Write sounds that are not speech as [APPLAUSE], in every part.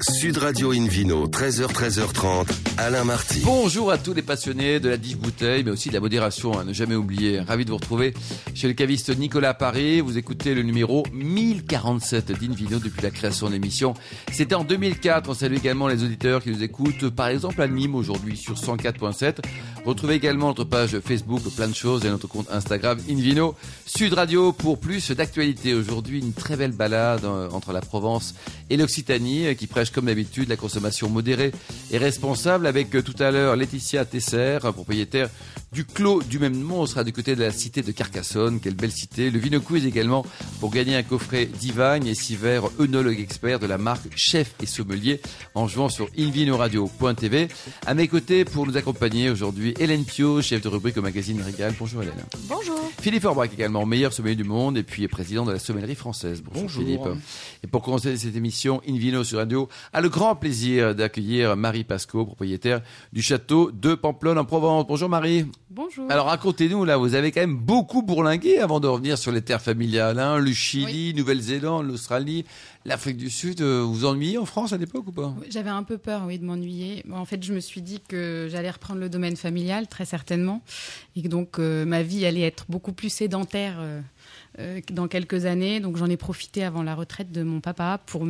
Sud Radio Invino, 13h, 13h30, Alain Marty. Bonjour à tous les passionnés de la dive bouteille, mais aussi de la modération, hein, ne jamais oublier. Ravi de vous retrouver chez le caviste Nicolas Paris. Vous écoutez le numéro 1047 d'Invino depuis la création de l'émission. C'était en 2004. On salue également les auditeurs qui nous écoutent, par exemple à Nîmes aujourd'hui sur 104.7. Retrouvez également notre page Facebook, plein de choses, et notre compte Instagram Invino Sud Radio pour plus d'actualités. Aujourd'hui, une très belle balade euh, entre la Provence et l'Occitanie euh, qui prêche comme d'habitude la consommation modérée et responsable avec euh, tout à l'heure Laetitia Tesser, propriétaire du Clos du même nom. On sera du côté de la cité de Carcassonne. Quelle belle cité. Le Vino Quiz également pour gagner un coffret Divagne et Siver, œnologue expert de la marque Chef et Sommelier en jouant sur invinoradio.tv. À mes côtés pour nous accompagner aujourd'hui Hélène Pio, chef de rubrique au magazine Régal. Bonjour Hélène. Bonjour. Philippe Orbrac également, meilleur sommelier du monde et puis président de la sommellerie française. Bonjour, Bonjour. Philippe. Et pour commencer cette émission, Invino sur Radio a le grand plaisir d'accueillir Marie Pasco, propriétaire du château de Pamplonne en Provence. Bonjour Marie. Bonjour. Alors racontez-nous là, vous avez quand même beaucoup bourlingué avant de revenir sur les terres familiales, hein, le Chili, Nouvelle-Zélande, l'Australie, l'Afrique du Sud. Euh, Vous ennuyez en France à l'époque ou pas? J'avais un peu peur, oui, de m'ennuyer. En fait, je me suis dit que j'allais reprendre le domaine familial, très certainement, et que donc euh, ma vie allait être beaucoup plus sédentaire euh, dans quelques années. Donc j'en ai profité avant la retraite de mon papa pour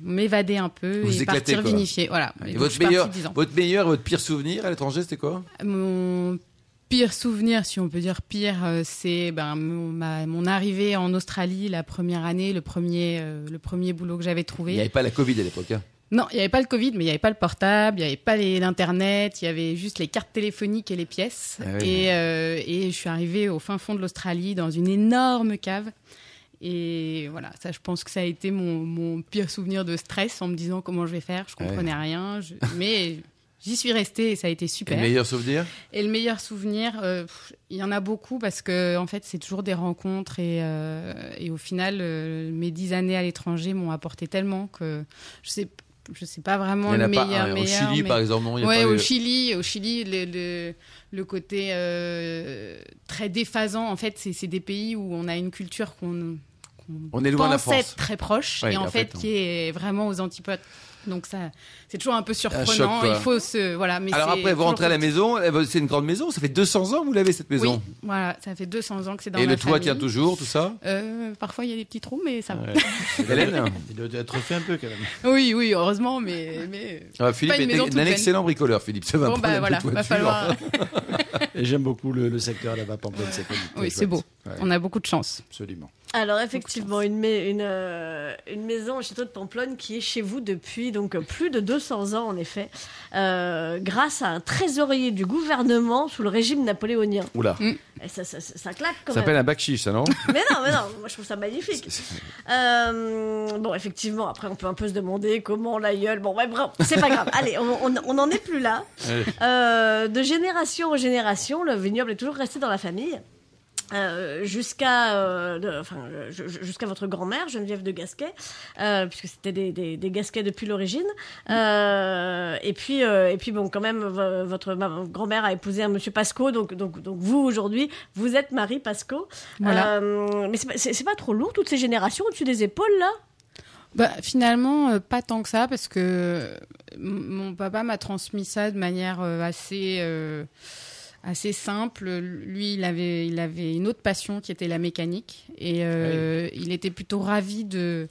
m'évader un peu Vous et éclatez, partir quoi. vinifier. Voilà. Et Et donc, je votre meilleur, 10 ans. votre meilleur, et votre pire souvenir à l'étranger, c'était quoi? Mon pire souvenir, si on peut dire pire, euh, c'est ben, mon, ma- mon arrivée en Australie la première année, le premier, euh, le premier boulot que j'avais Il trouvé. n'y avait pas la Covid à l'époque. hein. Non, il n'y avait pas le Covid, mais il n'y avait pas le portable, il n'y avait pas l'Internet, il y avait juste les cartes téléphoniques et les pièces. Ah oui. et, euh, et je suis arrivée au fin fond de l'Australie dans une énorme cave. Et voilà, ça, je pense que ça a été mon, mon pire souvenir de stress en me disant comment je vais faire. Je Ah comprenais rien, je- mais j'y suis restée et ça a été Et super. le meilleur souvenir? Et le meilleur souvenir, euh, il y en a beaucoup parce que en fait, c'est toujours des rencontres et, euh, et au final, euh, mes dix années à l'étranger m'ont apporté tellement que je sais, je sais pas vraiment le a pas meilleur. Au meilleur, Chili, mais- par exemple, non y a Ouais, pas au eu- Chili, au Chili, le, le, le côté très déphasant. En fait, c'est des pays où on a une culture qu'on On est loin de la France. être très proche Ouais, et en en fait fait, qui est vraiment aux antipodes. Donc ça, c'est toujours un peu surprenant. choc. Il faut se voilà. Mais Alors après, vous rentrez à la maison, eh ben, c'est une grande maison, ça fait 200 ans que vous l'avez cette maison. Oui, voilà, ça fait 200 ans que c'est dans Et le toit famille. tient toujours, tout ça Euh, parfois, il y a des petits trous, mais ça va. Hélène [LAUGHS] Il doit être refait un peu quand même. Oui, oui, heureusement, mais. mais... Ah, Philippe toute un excellent bricoleur, Philippe. Ça va Bon, bah voilà, va falloir. Et j'aime beaucoup le, le secteur là-bas, Pamplonne, c'est. Oui, c'est beau. Ouais, On a beaucoup de chance. absolument. Alors effectivement, une, euh, une maison au château de Pamplonne qui est chez vous depuis donc plus de 200 ans en effet, euh, grâce à un trésorier du gouvernement sous le régime napoléonien. Oula, Et ça, ça, ça- ça claque quand ça s'appelle même. un bac chiche, ça non? [LAUGHS] Mais non, mais non, moi je trouve ça magnifique. Euh, bon, effectivement, après on peut un peu se demander comment l'aïeul. Bon, ouais, bref, c'est pas grave. Allez, on, on, on en est plus là. Euh, de génération en génération, le vignoble est toujours resté dans la famille. Euh, jusqu'à euh, enfin, ju- ju- jusqu'à votre grand-mère Geneviève de Gasquet euh, puisque c'était des, des, des Gasquets depuis l'origine. Et puis et puis bon quand même vo- votre grand-mère a épousé un monsieur Pasco donc donc donc vous aujourd'hui vous êtes Marie Pasco. Voilà. Mais c'est pas, pas trop lourd toutes ces générations au-dessus des épaules là? Bah, finalement, pas tant que ça, parce que mon papa m'a transmis ça de manière assez, assez simple. Lui, il avait, il avait une autre passion qui était la mécanique. Et euh, il était plutôt ravi de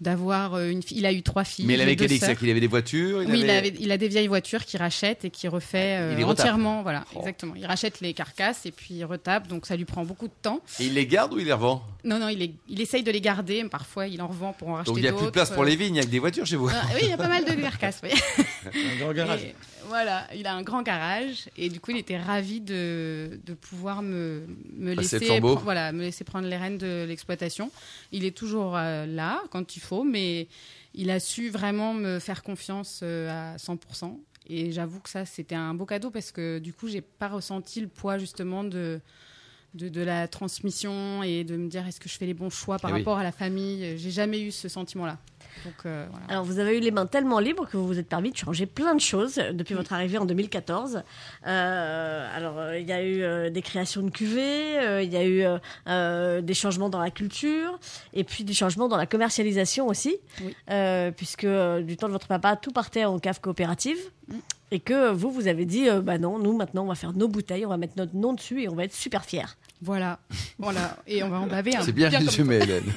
d'avoir euh, une fille. Il a eu trois filles. Mais la mécanique, sœurs. c'est qu'il avait des voitures il Oui, il, avait- avait- il a des vieilles voitures qu'il rachète et qu'il refait euh, Il les retape. entièrement. Voilà, Oh. exactement. Il rachète les carcasses et puis il retape, donc ça lui prend beaucoup de temps. Et il les garde ou il les revend? Non, non, il, est- il essaye de les garder. mais Parfois, il en revend pour en racheter Donc il n'y a plus de d'autres. place pour les vignes, il y a que des voitures chez vous. Ah, oui, il y a pas mal de [LAUGHS] carcasses. oui. Un grand garage. Et voilà, il a un grand garage et du coup, il était ravi de, de pouvoir me, me le laisser, voilà, me laisser prendre les rênes de l'exploitation. Il est toujours euh, là quand il faut, mais il a su vraiment me faire confiance euh, à 100%. Et j'avoue que ça, c'était un beau cadeau parce que du coup, j'ai pas ressenti le poids justement de, de, de la transmission et de me dire est-ce que je fais les bons choix par Eh oui. rapport à la famille? J'ai jamais eu ce sentiment-là. Donc euh, voilà. Alors, vous avez eu les mains tellement libres que vous vous êtes permis de changer plein de choses depuis votre arrivée en 2014. Euh, alors, euh, il y a eu des créations de cuvées, il y a eu des changements dans la culture, et puis des changements dans la commercialisation aussi, Oui. Puisque du temps de votre papa, tout partait en cave coopérative. Mm. Et que vous, vous avez dit, euh, bah non, nous maintenant, on va faire nos bouteilles, on va mettre notre nom dessus et on va être super fiers. Voilà, voilà, et on va en baver un C'est bien comme résumé, Hélène. [LAUGHS]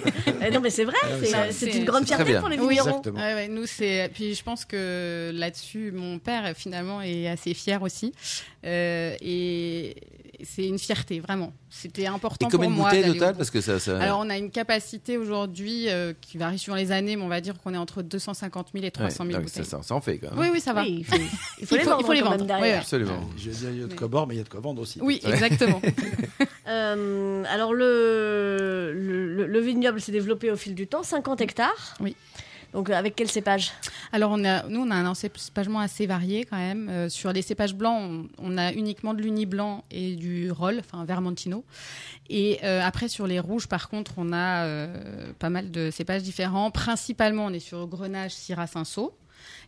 Eh non, mais c'est vrai, mais c'est une grande fierté bien. pour les Oui, vignerons. Exactement. Ouais, ouais, nous c'est puis je pense que là-dessus mon père finalement est assez fier aussi Euh, et c'est une fierté vraiment. C'était important combien pour de moi. bouteilles d'aller au total bout. Parce que ça. ça... Alors on a une capacité aujourd'hui euh, qui varie suivant les années, mais on va dire qu'on est entre 250 000 et Ouais, 300 000 ah oui, bouteilles. ça, ça, ça en fait quand même. Oui, oui, ça va. Oui, il faut, [LAUGHS] il faut Il les faut- vendre, il faut les vendre. derrière. Ouais, Absolument. Je veux dire, il y a de quoi boire, mais il y a de quoi vendre aussi. Oui, exactement. [LAUGHS] Euh, alors le, le, le- le vignoble s'est développé au fil du temps, 50 hectares. Oui. Donc euh, avec quel cépage? Alors on a, nous on a un encépagement assez varié quand même. Euh, sur les cépages blancs, on, a uniquement de l'uni blanc et du roll, enfin Vermentino. Et euh, après sur les rouges, par contre, on a pas mal de cépages différents. Principalement, on est sur Grenache, Syrah, Cinsault.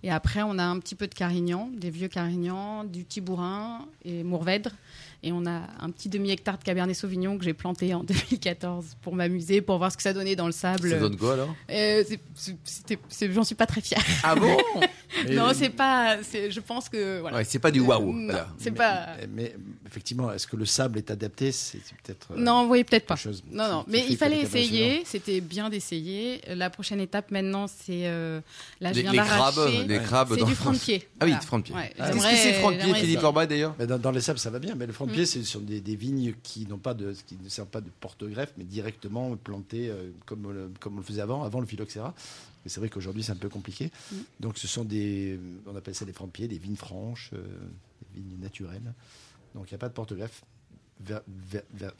Et après, on a un petit peu de Carignan, des vieux Carignan, du Tibourin et Mourvèdre. Et on a un petit demi-hectare de Cabernet Sauvignon que j'ai planté en [LAUGHS] 2014 pour m'amuser, pour voir ce que ça donnait dans le sable. Ça donne quoi alors? Euh, J'en suis pas très fière. [LAUGHS] Ah bon? [LAUGHS] Non, c'est pas. c'est- Je pense que voilà. ouais, C'est pas du waouh. Voilà. c'est mais- pas. Mais effectivement, est-ce que le sable est adapté? C'est peut-être. euh, Non, oui, peut-être pas. chose Non, non. Mais il fallait essayer. C'était bien d'essayer. La prochaine étape maintenant, c'est euh, là, je Les, viens les crabes, d'arracher. les crabes C'est du franc de pied. Ah oui, Voilà. franc de pied. Ouais, Ah, Qu'est-ce que c'est franc de pied, j'aimerais Philippe. Orbaille d'ailleurs? Dans, dans les sables, ça va bien. Mais le front de. Pied, c'est sur des, des vignes qui n'ont pas de, qui ne servent pas de porte-greffe, mais directement plantées euh, comme, on le- comme on le faisait avant, avant le phylloxéra. Mais c'est vrai qu'aujourd'hui, c'est un peu compliqué. Mm. Donc, ce sont des, on appelle ça des francs de pied, des vignes franches, euh, des vignes naturelles. Donc, il n'y a pas de porte-greffe vers- vers- vers-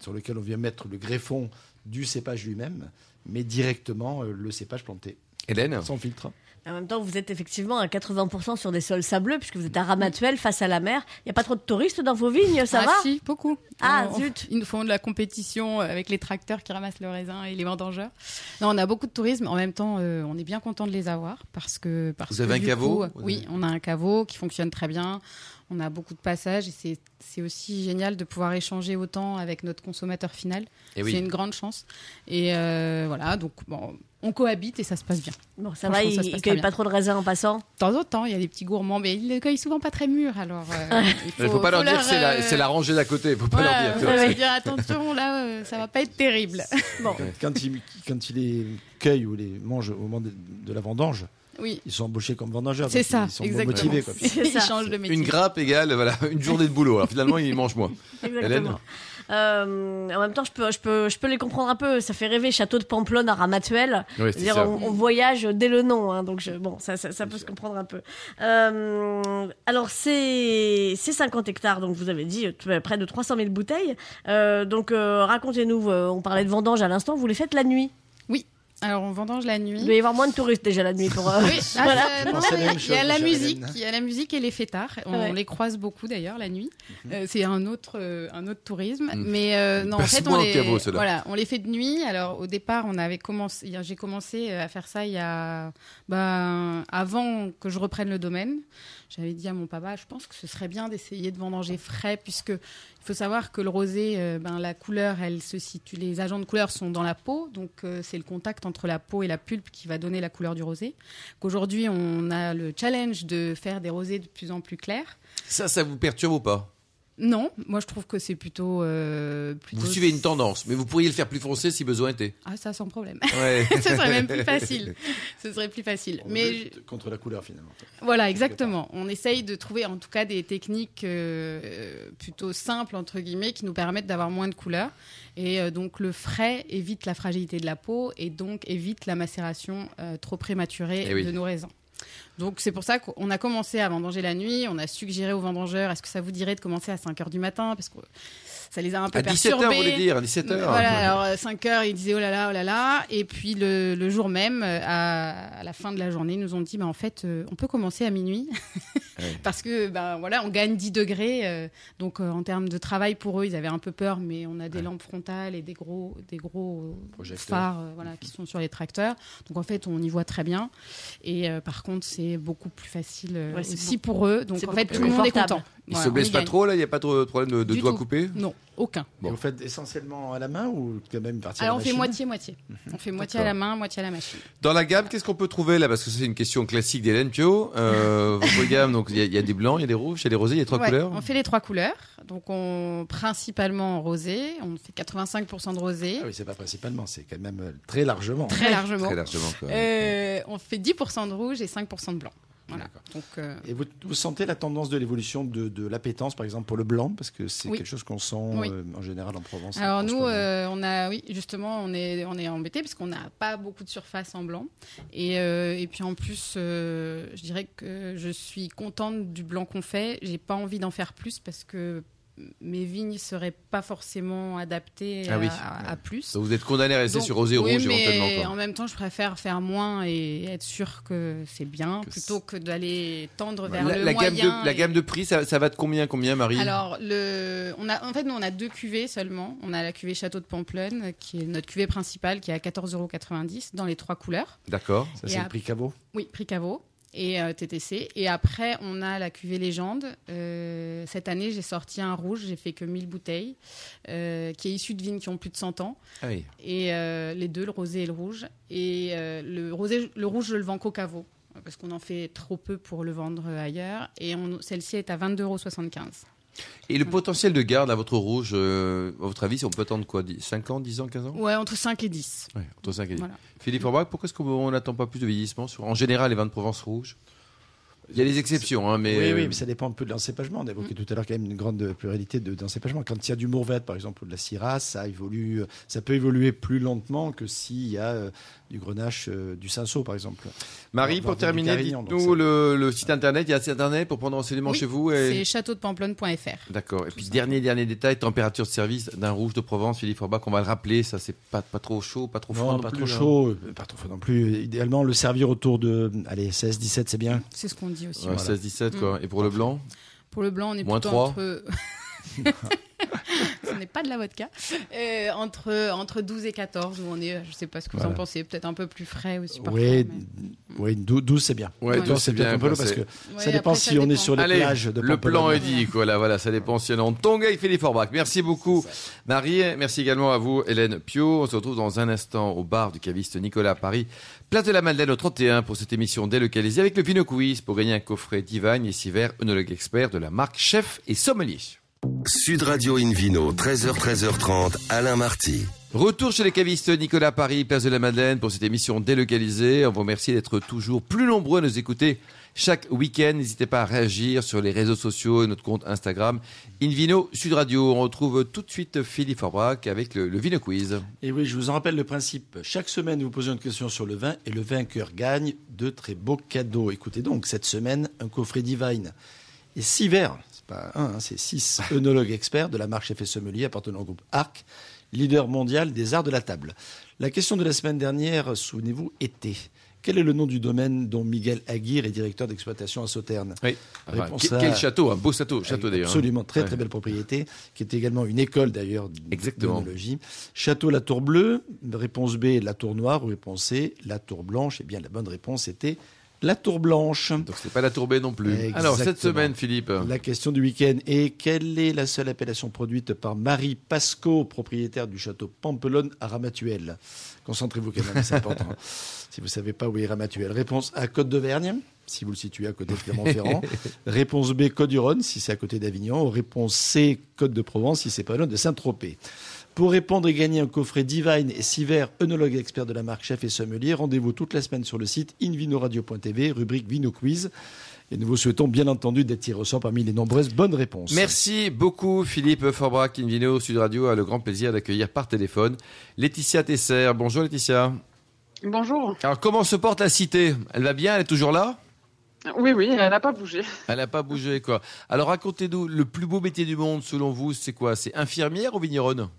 sur lequel on vient mettre le greffon du cépage lui-même, mais directement euh, le cépage planté, Hélène sans filtre. En même temps, vous êtes effectivement à 80% sur des sols sableux, puisque vous êtes à Ramatuelle, face à la mer. Il n'y a pas trop de touristes dans vos vignes, ça ah, va? si, beaucoup. Ah, On- zut. Ils nous font de la compétition avec les tracteurs qui ramassent le raisin et les vendangeurs. Non, on a beaucoup de tourisme. En même temps, euh, on est bien content de les avoir parce que. Parce Vous que avez un caveau coup, euh, Oui, on a un caveau qui fonctionne très bien. On a beaucoup de passages et c'est- aussi génial de pouvoir échanger autant avec notre consommateur final. Eh C'est oui. une grande chance. Et euh, voilà, donc bon, on cohabite et ça se passe bien. Bon, ça va, se ne très pas trop de raisins en passant De temps en temps, il y a des petits gourmands, mais ils ne cueillent souvent pas très mûrs. Alors, euh, Il faut pas leur dire que c'est la, euh, c'est la rangée d'à côté. Il faut pas voilà, leur dire. faut leur attention, là, euh, ça va pas être terrible. Bon, Quand il, quand il les cueille ou les mange au moment de, de la vendange, Oui, ils sont embauchés comme vendangeurs. c'est ça, Ils sont exactement. motivés. Quoi. Ils changent de métier. Une grappe égale voilà, une journée de boulot. Alors finalement, ils mangent moins. exactement. Euh, en même temps, je peux, je, peux, je peux les comprendre un peu. Ça fait rêver château de Pamplonne à. Oui, ça. on, on voyage dès le nom, hein, donc je- bon, ça, ça, ça peut se comprendre un peu. Euh, alors, c'est c'est 50 hectares, donc vous avez dit euh, près de 300 000 bouteilles. Euh, donc, euh, racontez-nous, on parlait de vendange à l'instant, vous les faites la nuit. Alors, on vendange la nuit. Il doit y avoir moins de touristes déjà la nuit pour. euh, Oui, [LAUGHS] ah, voilà. euh, non, il y a la musique, il y a la musique et les fêtards. On Ouais. les croise beaucoup d'ailleurs la nuit. Mhm. Euh, c'est un autre, euh, un autre tourisme. Mm. Mais euh, non, en fait, on les, caveau, ceux-là. voilà, on les fait de nuit. Alors au départ, on avait commencé, j'ai commencé à faire ça il y a, ben, avant que je reprenne le domaine. J'avais dit à mon papa, je pense que ce serait bien d'essayer de vendanger frais, puisque il faut savoir que le rosé, euh, ben, la couleur, elle se situe, les agents de couleur sont dans la peau, donc euh, c'est le contact entre la peau et la pulpe qui va donner la couleur du rosé. Qu'aujourd'hui, on a le challenge de faire des rosés de plus en plus clairs. Ça, ça vous perturbe ou pas? Non, moi je trouve que c'est plutôt, euh, plutôt. Vous suivez une tendance, mais vous pourriez le faire plus foncé si besoin était. Ah, ça sans problème. Ouais. [LAUGHS] Ce serait même plus [LAUGHS] facile. Ce serait plus facile. On Mais contre la couleur finalement. Voilà, exactement. On essaye de trouver en tout cas des techniques euh, plutôt simples, entre guillemets, qui nous permettent d'avoir moins de couleurs. Et euh, donc le frais évite la fragilité de la peau et donc évite la macération euh, trop prématurée Eh oui. de nos raisins. Donc c'est pour ça qu'on a commencé à vendanger la nuit. On a suggéré aux vendangeurs, est-ce que ça vous dirait de commencer à 5 heures du matin? Parce que ça les a un peu À 17h, perturbés. vous voulez dire, à 17h. Voilà, alors 5 heures, ils disaient oh là là, oh là là. Et puis le, le jour même, euh, à, à la fin de la journée, ils nous ont dit bah, en fait, euh, on peut commencer à minuit. [LAUGHS] Ouais. Parce que ben voilà, on gagne 10 degrés. euh, donc euh, en termes de travail pour eux, ils avaient un peu peur, mais on a des lampes frontales et des gros, des gros phares euh, voilà, qui sont sur les tracteurs. Donc en fait, on y voit très bien. Et euh, par contre, c'est beaucoup plus facile euh, Ouais, aussi pour eux. Donc c'est en fait, tout le monde est content. Ils Voilà, se blessent y pas gagne. trop, là Il n'y a pas de problème de, doigts tout. coupés? Non, aucun. Et vous faites essentiellement à la main ou quand même une partie à Alors la on fait machine moitié-moitié. On fait moitié à la main, moitié à la machine. Dans la gamme, qu'est-ce qu'on peut trouver là? Parce que c'est une question classique d'Hélène Pio. Euh, votre [LAUGHS] gamme, donc il y, a- il y a des blancs, il y a des rouges, il y a des rosés, il y a trois Ouais, couleurs. On fait les trois couleurs. Donc on principalement en rosé. On fait 85% de rosé, Ah oui, c'est pas principalement, c'est quand même euh, très largement. très largement. Très largement. quoi. Euh, on fait 10% de rouge et 5% de blanc. Voilà. D'accord. Donc euh, Et vous, vous sentez la tendance de l'évolution de, de l'appétence, par exemple, pour le blanc Parce que c'est Oui. quelque chose qu'on sent Oui. euh, en général en Provence. Alors nous, euh, on a, oui, justement, on est, on est embêté parce qu'on n'a pas beaucoup de surface en blanc. Et, et puis en plus, je dirais que je suis contente du blanc qu'on fait. J'ai pas envie d'en faire plus parce que mes vignes seraient pas forcément adaptées Ah à, oui. à- à plus. Donc vous êtes condamné à rester Donc, sur rosé oui, rouge mais quoi. en même temps, je préfère faire moins et être sûr que c'est bien Que plutôt que d'aller tendre vers La, le la gamme moyen. de, la gamme de prix, ça, ça va de combien, combien, Marie? Alors, le, on a, en fait, nous, on a deux cuvées seulement. On a la cuvée Château de Pamplonne, qui est notre cuvée principale, qui est à 14,90 euros dans les trois couleurs. D'accord. Ça, c'est le prix caveau Oui, prix caveau et euh, TTC. Et après, on a la cuvée Légende. Euh, cette année, j'ai sorti un rouge, j'ai fait que 1000 bouteilles, euh, qui est issu de vignes qui ont plus de 100 ans. Ah oui. Et les deux, le rosé et le rouge. Et le, rosé, le rouge, je le vends qu'au caveau, parce qu'on en fait trop peu pour le vendre ailleurs. Et celle-ci est à 22,75 euros. Et le potentiel de garde à votre rouge, euh, à votre avis, on peut attendre quoi 5 ans, 10 ans, 15 ans? Ouais, entre 5 et 10. Ouais, entre 5 et 10. Voilà. Philippe Orbach, pourquoi est-ce qu'on n'attend pas plus de vieillissement sur, en général, les vins de Provence rouges? Il y a des exceptions, hein, mais. Oui, oui, euh, mais ça dépend un peu de l'encépagement. On a évoqué Mm. tout à l'heure quand même une grande pluralité de- d'encépagement. Quand il y a du Mourvèdre, par exemple, ou de la Syrah, ça évolue, ça peut évoluer plus lentement que s'il y a euh, du Grenache, euh, du Cinsault, par exemple. Marie, pour terminer, dites-nous le, le site internet. Il y a un site internet pour prendre renseignement Oui, chez vous. Et... C'est châteaudepamplonne.fr. D'accord. Et puis, dernier, dernier détail, température de service d'un rouge de Provence, Philippe Orbach, on va le rappeler, ça, c'est pas, pas trop chaud, pas trop froid. Non, Non, pas plus, trop hein. chaud, euh, pas trop froid non plus. Idéalement, le servir autour de allez, 16, 17, c'est bien. C'est ce qu'on dit aussi. Ouais, Voilà. 16-17, quoi. Et pour le blanc? Pour le blanc, on est Moins plutôt trois. entre. [LAUGHS] [LAUGHS] Ce n'est pas de la vodka. Euh, entre, entre 12 et 14, où on est, je ne sais pas ce que vous en Voilà. pensez, peut-être un peu plus frais aussi. Oui, mais- oui, 12, c'est bien. Ouais, 12, 12, c'est bien, un peu parce c'est- que Ouais, ça dépend après, si ça on est sur les Allez, plages de le plan est dit, quoi. Là, voilà, ça dépend si on est en Tonga et Philippe Orbach. Merci beaucoup, Marie. Merci également à vous, Hélène Pio. On se retrouve dans un instant au bar du caviste Nicolas à Paris, place de la Madeleine au 31 pour cette émission délocalisée avec le Vino Quiz pour gagner un coffret Divine et Siver, œnologue expert de la marque Chef et Sommelier. Sud Radio Invino, 13h, 13h30, Alain Marty. Retour chez les cavistes Nicolas Paris, place de la Madeleine pour cette émission délocalisée. On vous remercie d'être toujours plus nombreux à nous écouter chaque week-end. N'hésitez pas à réagir sur les réseaux sociaux et notre compte Instagram Invino Sud Radio. On retrouve tout de suite Philippe Forbrac avec le, le Vino Quiz. Et oui, je vous en rappelle le principe. Chaque semaine, vous posez une question sur le vin et le vainqueur gagne de très beaux cadeaux. Écoutez donc, cette semaine, un coffret Divine et six verres. C'est pas un, hein, c'est six [LAUGHS] œnologues experts de la marque Chef et Sommelier appartenant au groupe Arc, leader mondial des arts de la table. La question de la semaine dernière, souvenez-vous, était quel est le nom du domaine dont Miguel Aguirre est directeur d'exploitation à Sauternes Oui. Enfin, Réponse quel, A. quel château, un beau château, château d'ailleurs. hein. Absolument, très Ouais. très belle propriété, qui est également une école d'ailleurs d'œnologie. Château La Tour Bleue, réponse B, La Tour Noire, ou réponse C, La Tour Blanche. Eh bien, la bonne réponse était La Tour Blanche. Donc c'est pas la tourbée non plus. Exactement. Alors cette semaine, Philippe. La question du week-end est quelle est la seule appellation produite par Marie Pasco, propriétaire du château Pampelonne à Ramatuelle? Concentrez-vous quand même, c'est [LAUGHS] important. si vous ne savez pas où est Ramatuelle. Réponse A, Côte d'Auvergne, si vous le situez à côté de Clermont-Ferrand. [LAUGHS] Réponse B, Côte du Rhône, si c'est à côté d'Avignon. Réponse C, Côte de Provence, si c'est pas loin de Saint-Tropez. Pour répondre et gagner un coffret Divine et six verres œnologue expert de la marque Chef et Sommelier, rendez-vous toute la semaine sur le site invinoradio.tv, rubrique Vino Quiz. Et nous vous souhaitons bien entendu d'être tiré au sort parmi les nombreuses bonnes réponses. Merci beaucoup Philippe Forbrac, Invino Sud Radio a le grand plaisir d'accueillir par téléphone Laetitia Tesser. Bonjour Laetitia. Bonjour. Alors comment se porte la cité? Elle va bien? Elle est toujours là? Oui, oui, elle n'a pas bougé. Elle n'a pas bougé, quoi. Alors racontez-nous, le plus beau métier du monde, selon vous, c'est quoi? C'est infirmière ou vigneronne?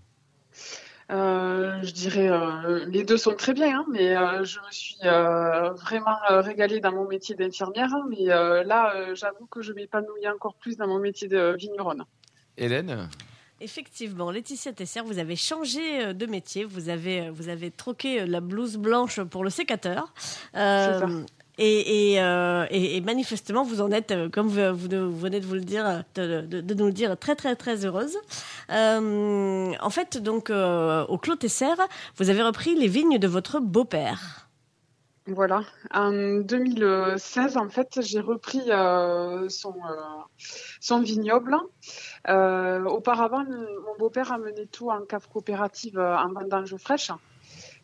Euh, je dirais euh, les deux sont très bien, hein, mais euh, je me suis euh, vraiment euh, régalée dans mon métier d'infirmière. hein, mais euh, là, euh, j'avoue que je m'épanouis encore plus dans mon métier de vigneronne. Hélène? Effectivement, Laetitia Tesser, vous avez changé de métier, vous avez, vous avez troqué la blouse blanche pour le sécateur. Euh, ça. Euh, et- manifestement, vous en êtes, euh, comme vous, venez de nous le dire, très très très heureuse. Euh, en fait, donc au Clos Tesser, vous avez repris les vignes de votre beau-père. Voilà. En 2016, en fait, j'ai repris son, vignoble. Auparavant, mon beau-père amenait tout en cave coopérative en vendange fraîche.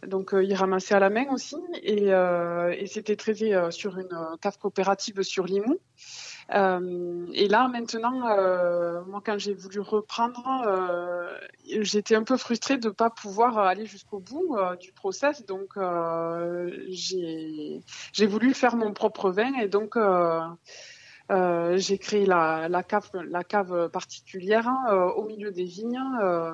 Donc, euh, il ramassait à la main aussi. Et, euh, et c'était traité euh, sur une euh, cave coopérative sur Limoux. Euh, et là, maintenant, euh, moi, quand j'ai voulu reprendre, euh, j'étais un peu frustrée de ne pas pouvoir aller jusqu'au bout euh, du process. Donc, euh, j'ai j'ai voulu faire mon propre vin et donc euh, j'ai créé la, cave, particulière euh, au milieu des vignes, euh,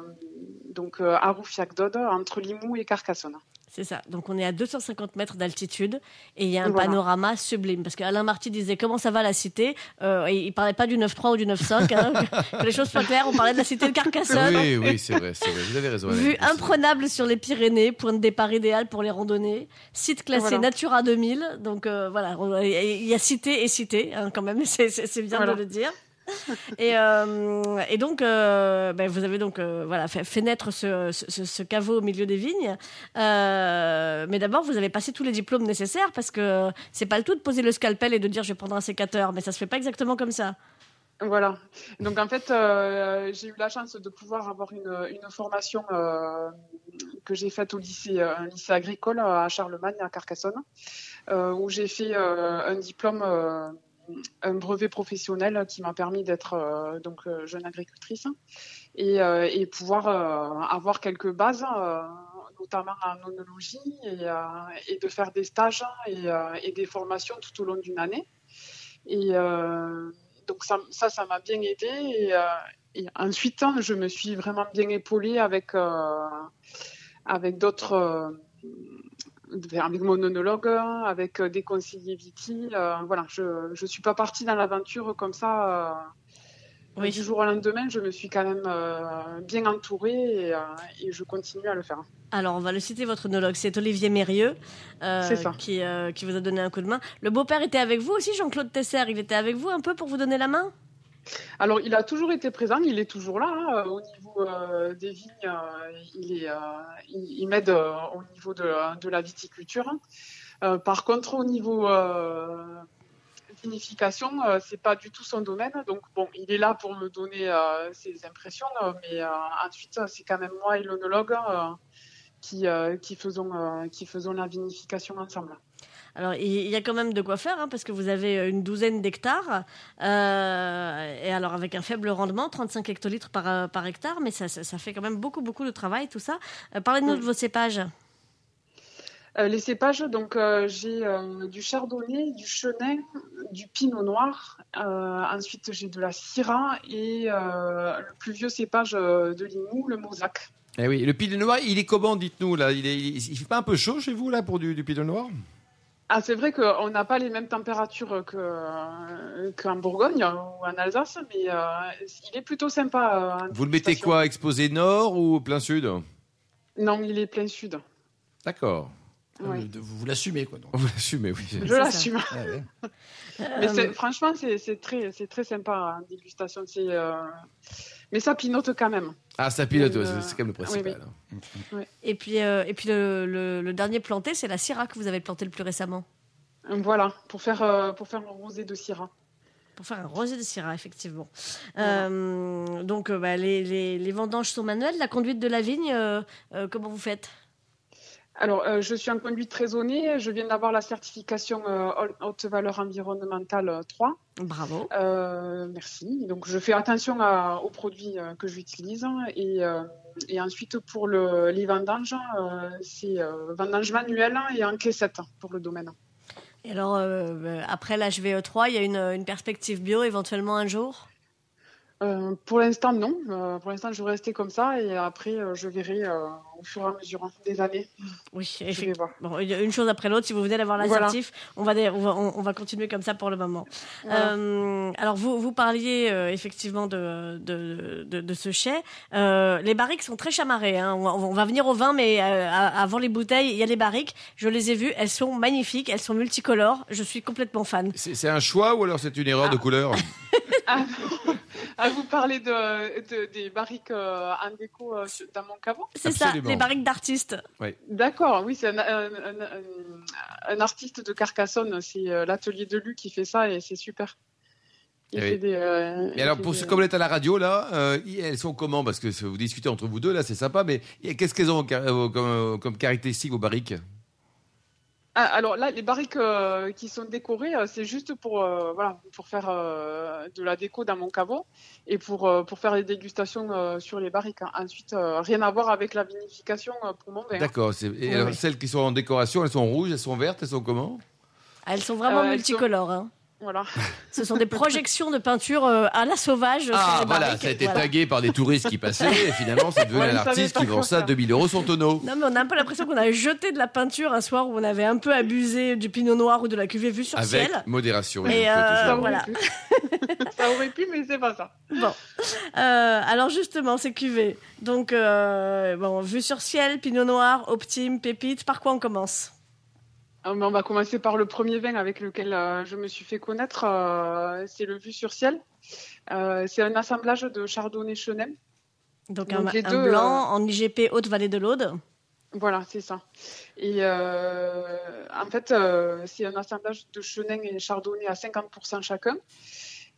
donc à Roufiac-d'Aude, entre Limoux et Carcassonne. C'est ça. Donc on est à 250 mètres d'altitude et il y a un Voilà. panorama sublime. Parce qu'Alain Marty disait comment ça va la cité? Euh, et il parlait pas du 9-3 ou du 9-5. hein. que [LAUGHS] les choses soient claires, on parlait de la cité de Carcassonne. Oui, oui, c'est vrai, c'est vrai. Vous avez raison. Vue imprenable sur les Pyrénées, point de départ idéal pour les randonnées, site classé Voilà. Natura 2000. Donc euh, voilà, il y a cité et cité hein, quand même, [LAUGHS] c'est bien Voilà. de le dire. [LAUGHS] et, euh, et donc, euh, ben, vous avez donc euh, voilà, fait, naître ce, ce- caveau au milieu des vignes. Mais d'abord, vous avez passé tous les diplômes nécessaires parce que c'est pas le tout de poser le scalpel et de dire je vais prendre un sécateur, mais ça se fait pas exactement comme ça. Voilà. Donc en fait, j'ai eu la chance de pouvoir avoir une, formation que j'ai faite au lycée, agricole à Charlemagne, à Carcassonne, où j'ai fait un diplôme, un brevet professionnel qui m'a permis d'être euh, donc euh, jeune agricultrice et, euh, et pouvoir avoir quelques bases. notamment en onologie et, et de faire des stages et, euh, et des formations tout au long d'une année. Et donc ça, ça, m'a bien aidé. Et, et ensuite, hein, je me suis vraiment bien épaulée avec, avec d'autres, avec mon onologue, avec des conseillers viti. Euh, voilà, je ne suis pas partie dans l'aventure comme ça. euh, Oui. Du jour au lendemain, je me suis quand même euh, bien entourée et, euh, et je continue à le faire. Alors, on va le citer, votre onologue, c'est Olivier Mérieux, euh. Qui, qui vous a donné un coup de main. Le beau-père était avec vous aussi, Jean-Claude Tesser, il était avec vous un peu pour vous donner la main? Alors, il a toujours été présent, il est toujours là. hein, au niveau euh, des vignes, euh, il, est, euh, il, m'aide au niveau de, la viticulture. Euh, par contre, au niveau vinification, c'est pas du tout son domaine. Donc, bon, il est là pour me donner ses impressions, mais ensuite, c'est quand même moi et l'onologue qui faisons la vinification ensemble. Alors, il y a quand même de quoi faire, hein, parce que vous avez une douzaine d'hectares, euh, et alors avec un faible rendement, 35 hectolitres par, euh, par hectare, mais ça, ça, ça fait quand même beaucoup, beaucoup de travail, tout ça. Euh, Parlez-nous Oui. de vos cépages. Euh, les cépages, donc euh, j'ai euh, du chardonnay, du chenin, du pinot noir. Euh, ensuite, j'ai de la syrah et euh, le plus vieux cépage euh, de Limoux, le mosaque. Eh oui, le pinot noir, il est comment, dites-nous là? Il, est, il, il fait pas un peu chaud chez vous là pour du, du pinot noir? Ah, c'est vrai qu'on n'a pas les mêmes températures que, euh, qu'en Bourgogne ou en Alsace, mais euh, il est plutôt sympa. euh, Vous le mettez quoi Exposé nord ou plein sud? Non, il est plein sud. D'accord. Ouais. Euh, Vous, vous l'assumez, quoi. Donc. [LAUGHS] Vous l'assumez, oui. Je l'assume. Ah ouais. Mais Euh, c'est- franchement, c'est, c'est très, c'est très sympa en dégustation. C'est, euh, Mais ça pinote quand même. Ah, ça pilote, Euh, c'est quand même le principal. oui. Et puis, euh, et puis le, le- le dernier planté, c'est la syrah que vous avez planté le plus récemment. Voilà, pour faire, euh, pour faire le rosé de Syrah. Pour faire un rosé de syrah, effectivement. Voilà. Euh, donc, bah, les, les- les vendanges sont manuelles. La conduite de la vigne, euh, euh, comment vous faites? Alors, euh, je suis en conduite raisonnée. Je viens d'avoir la certification euh, haute valeur environnementale euh, 3. Bravo. Euh, merci. Donc, je fais attention à- aux produits euh, que j'utilise. Et, euh, et ensuite, pour le, les vendanges, euh, c'est euh, vendange manuelle et en caissette pour le domaine. Et alors, euh, après l'HVE3, il y a une, une perspective bio éventuellement un jour? Euh, pour l'instant, non. Euh, pour l'instant, je vais rester comme ça et après, euh, je verrai euh, au fur et à mesure hein, des années. Oui, Je vais effectivement. voir. Bon, il y a une chose après l'autre, si vous venez d'avoir Voilà. l'assertif, on, va, dé- on, va, on- on va continuer comme ça pour le moment. Voilà. Euh, alors, vous, vous parliez euh, effectivement de, de, de, de ce chai. Euh, les barriques sont très chamarrées. Hein. On, va, on va venir au vin, mais euh, avant les bouteilles, il y a les barriques. Je les ai vues, elles sont magnifiques, elles sont multicolores. Je suis complètement fan. C'est un choix ou alors c'est une erreur de couleur? [LAUGHS] Ah, [LAUGHS] ah, vous de, de- des barriques euh, en déco euh, mon caveau C'est ça, les barriques d'artistes. D'accord, oui, c'est un, un- un- un- un artiste de Carcassonne, c'est euh, l'atelier de Lu qui fait ça et c'est super. Il Eh oui. fait des, euh, Et alors, pour des- ce, comme elle est à la radio, là, euh, elles sont comment? Parce que vous discutez entre vous deux, là, c'est sympa, mais qu'est-ce qu'elles ont euh, comme, comme caractéristique aux barriques? Ah, alors là, les barriques euh, qui sont décorées, euh, c'est juste pour, euh, voilà, pour faire euh, de la déco dans mon caveau et pour, euh, pour faire les dégustations euh, sur les barriques. hein. Ensuite, euh, rien à voir avec la vinification euh, pour mon vin. D'accord. c'est- Et Oui, alors, oui. celles qui sont en décoration, elles sont rouges, elles sont vertes, elles sont comment? Elles sont vraiment Euh, elles multicolores. hein. Voilà. [LAUGHS] Ce sont des projections de peinture euh, à la sauvage sur Ah, les voilà, barriques. ça a été Voilà. tagué par des touristes qui passaient, et finalement, c'est devenu Ouais, un artiste qui vend ça faire. 2000 euros son tonneau. Non, mais on a un peu l'impression qu'on a jeté de la peinture un soir où on avait un peu abusé du pinot noir ou de la cuvée vue sur Avec ciel. modération. il Et, euh, voilà. ça aurait pu, mais c'est pas ça. Bon. Euh, alors justement, ces cuvées. Donc, euh, bon, vue sur ciel, pinot noir, optime, pépite. Par quoi on commence? Ah, mais On va commencer par le premier vin avec lequel euh, je me suis fait connaître. euh, c'est le Vue sur ciel. Euh, c'est un assemblage de Chardonnay Chenem. Donc, Donc, un, les un deux, blanc en IGP Haute-Vallée de l'Aude. Voilà, c'est ça. Et en fait, c'est un assemblage de Chenin et Chardonnay à 50% chacun.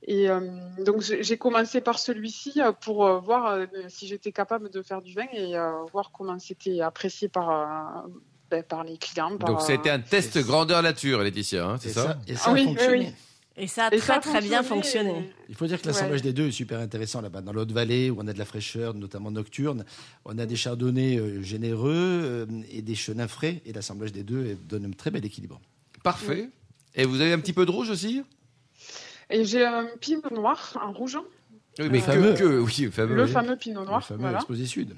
Et euh, donc, j'ai commencé par celui-ci pour euh, voir euh, si j'étais capable de faire du vin et voir comment c'était apprécié par, ben, par les clients. par, Donc, ça a été un test c'est- grandeur nature, Laetitia, hein, c'est ça, Et ça a oui, oui, fonctionné. oui. Et ça a Et très ça a très bien fonctionné. et- Il faut dire que l'assemblage des deux est super intéressant là-bas. Dans l'Haute-Vallée, où on a de la fraîcheur, notamment nocturne, on a des chardonnays euh, généreux euh, et des chenins frais. Et l'assemblage des deux euh, donne un très bel équilibre. Parfait. Et vous avez un petit peu de rouge aussi? Et j'ai un pinot noir en rouge, Oui, mais Le que, fameux. que- oui, le fameux. le oui. fameux pinot noir. le fameux voilà. Exposé Sud.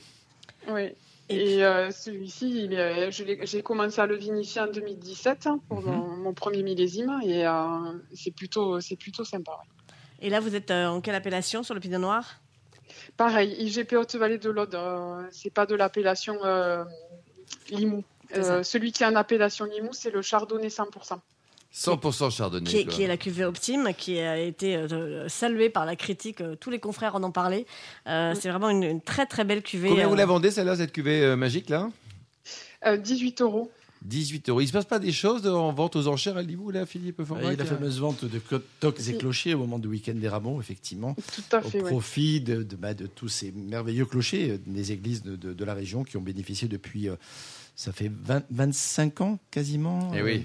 Oui. Et euh, celui-ci, il est- je l'ai- j'ai commencé à le vinifier en 2017 hein, pour Mhm. mon, mon premier millésime et euh, c'est plutôt, c'est plutôt sympa. ouais. Et là, vous êtes euh, en quelle appellation sur le pinot noir? Pareil, IGP Haute-Vallée de l'Aude, c'est pas de l'appellation Limoux. Celui qui est en appellation Limoux, c'est le Chardonnay 100%. 100% chardonnay. qui est, quoi. qui est la cuvée optime, qui a été euh, saluée par la critique. euh, tous les confrères en ont parlé. Euh, C'est vraiment une, une très très belle cuvée. Combien vous la vendez, celle-là, cette cuvée magique, là? Euh, 18 euros. 18 euros. Il se passe pas des choses en vente aux enchères à Limoux, là, Philippe Il y a Forbrac, la fameuse vente de tocs et clochers au moment du week-end des rameaux, effectivement, Tout à au fait, ouais. profit de, de- bah, de tous ces merveilleux clochers des églises de, de- de la région qui ont bénéficié depuis, euh, ça fait 20 25 ans quasiment. Eh euh, oui.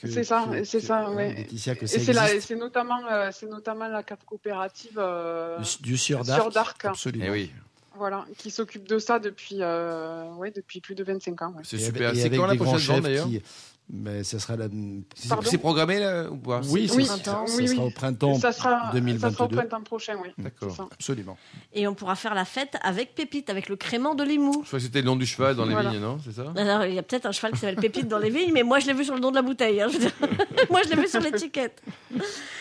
Que- C'est ça, c'est ça, ouais. Laetitia, que Et ça c'est la- existe. c'est notamment, euh, c'est notamment la cave coopérative euh, Du, du Sieur d'Arc. Absolument. Eh oui, voilà, qui s'occupe de ça depuis, euh, ouais, depuis plus de 25 ans. ouais. c'est super. C'est avec quand la des grands prochaine d'ailleurs? Mais ça sera la. C'est- programmé, là, ou pas? Oui, Oui, ça, printemps. ça oui, sera oui. au printemps ça, sera, ça 2022. sera au printemps prochain, oui. D'accord. Absolument. Et on pourra faire la fête avec Pépite, avec le crément de Limoux. Je crois que c'était le nom du cheval dans les Voilà. vignes, non? C'est ça? Alors, il y a peut-être un cheval qui s'appelle Pépite dans les vignes, mais moi je l'ai vu sur le nom de la bouteille. hein, je veux dire. [LAUGHS] moi je l'ai vu sur l'étiquette.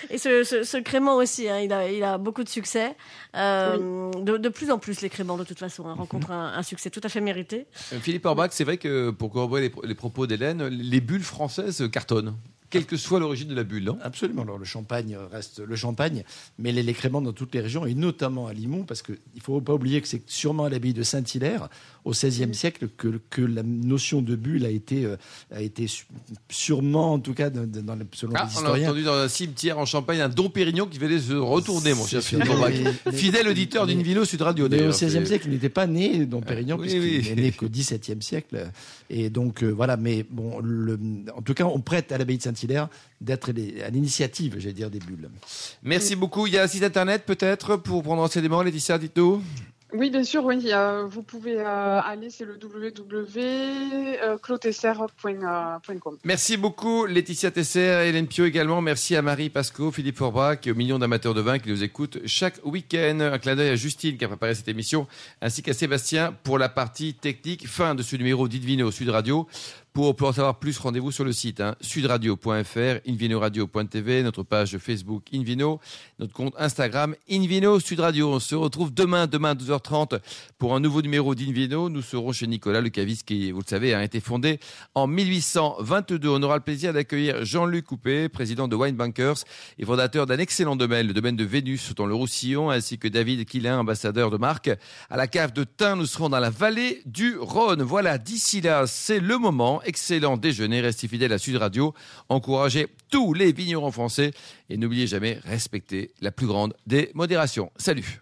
Et ce, ce, ce crément aussi, hein, il, a, il a beaucoup de succès. Euh, de, de plus en plus, les créments, de toute façon, hein, rencontrent un, un succès tout à fait mérité. Euh, Philippe Orbach, c'est vrai que pour corroborer les, les propos d'Hélène, les bulles françaises cartonnent, quelle que soit l'origine de la bulle, non Absolument. Alors, le champagne reste le champagne, mais les, les dans toutes les régions, et notamment à Limoux, parce qu'il ne faut pas oublier que c'est sûrement à l'abbaye de Saint-Hilaire, au XVIe siècle, que, que la notion de bulle a été, euh, a été sûrement, en tout cas, dans, dans les- selon Ah, les on a historiens. entendu dans un cimetière en Champagne un Dom Pérignon qui venait se retourner, mon cher Fidèle auditeur d'une Vino Sud Radio, Mais au. XVIe siècle, il n'était pas né dans Pérignon, oui, puisqu'il oui. n'est né qu'au XVIIe siècle. Et donc, euh, voilà, mais bon, le- en tout cas, on prête à l'abbaye de Saint-Hilaire d'être à l'initiative, j'allais dire, des bulles. Merci beaucoup. Il y a un site internet peut-être pour prendre renseignement, Laetitia, dites-nous Oui, bien sûr, oui. Euh, vous pouvez euh, aller, c'est le www.clotesser.com. Merci beaucoup, Laetitia Tesser, Hélène Pio également. Merci à Marie Pasco, Philippe Forbrac et aux millions d'amateurs de vin qui nous écoutent chaque week-end. Un clin d'œil à Justine qui a préparé cette émission, ainsi qu'à Sébastien pour la partie technique. Fin de ce numéro d'Idvino Sud Radio. Pour, en savoir plus, rendez-vous sur le site hein, sudradio.fr, invinoradio.tv, notre page Facebook Invino, notre compte Instagram Invino Sud Radio. On se retrouve demain, demain à 12h30 pour un nouveau numéro d'Invino. Nous serons chez Nicolas Le Cavis qui, vous le savez, a été fondé en 1822. On aura le plaisir d'accueillir Jean-Luc Coupé, président de Wine Bankers et fondateur d'un excellent domaine, le domaine de Vénus dans le Roussillon, ainsi que David Quillin, ambassadeur de marque. À la cave de Tain, nous serons dans la vallée du Rhône. Voilà, d'ici là, c'est le moment excellent déjeuner. Restez fidèles à Sud Radio. Encouragez tous les vignerons français et n'oubliez jamais respecter la plus grande des modérations. Salut